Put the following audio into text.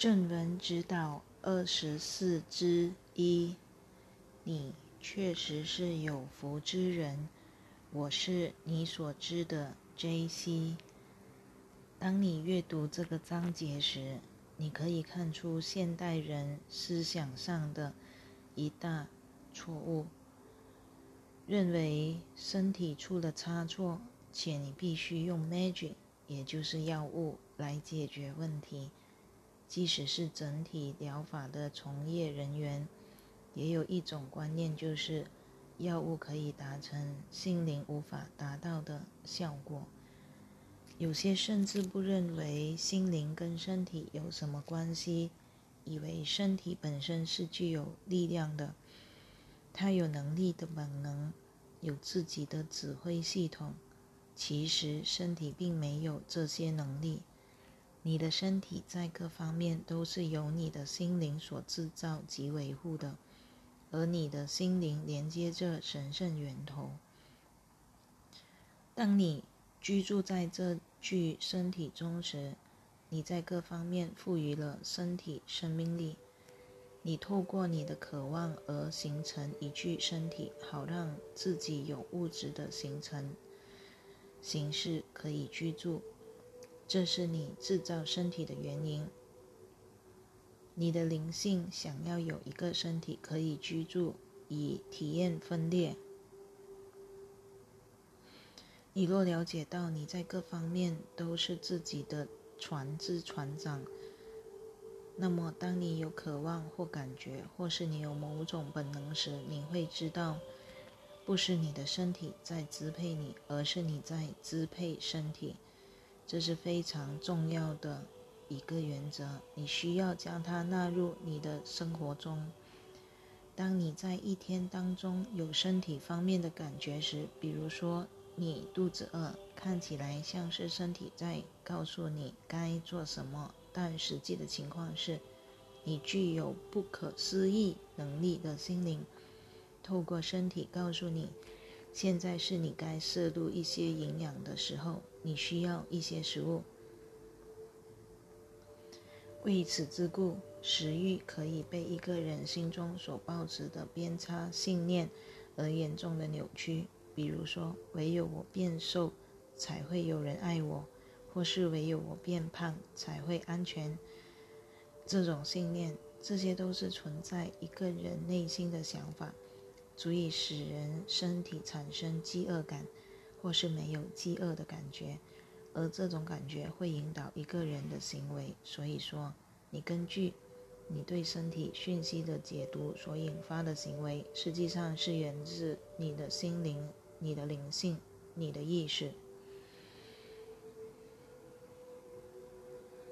正文指导二十四之一，你确实是有福之人。我是你所知的 J.C。当你阅读这个章节时，你可以看出现代人思想上的一大错误：认为身体出了差错，且你必须用 magic，也就是药物来解决问题。即使是整体疗法的从业人员，也有一种观念，就是药物可以达成心灵无法达到的效果。有些甚至不认为心灵跟身体有什么关系，以为身体本身是具有力量的，它有能力的本能，有自己的指挥系统。其实身体并没有这些能力。你的身体在各方面都是由你的心灵所制造及维护的，而你的心灵连接着神圣源头。当你居住在这具身体中时，你在各方面赋予了身体生命力。你透过你的渴望而形成一具身体，好让自己有物质的形成形式可以居住。这是你制造身体的原因。你的灵性想要有一个身体可以居住，以体验分裂。你若了解到你在各方面都是自己的船只船长，那么当你有渴望或感觉，或是你有某种本能时，你会知道，不是你的身体在支配你，而是你在支配身体。这是非常重要的一个原则，你需要将它纳入你的生活中。当你在一天当中有身体方面的感觉时，比如说你肚子饿，看起来像是身体在告诉你该做什么，但实际的情况是，你具有不可思议能力的心灵，透过身体告诉你。现在是你该摄入一些营养的时候，你需要一些食物。为此之故，食欲可以被一个人心中所抱持的偏差信念而严重的扭曲。比如说，唯有我变瘦，才会有人爱我；或是唯有我变胖，才会安全。这种信念，这些都是存在一个人内心的想法。足以使人身体产生饥饿感，或是没有饥饿的感觉，而这种感觉会引导一个人的行为。所以说，你根据你对身体讯息的解读所引发的行为，实际上是源自你的心灵、你的灵性、你的意识。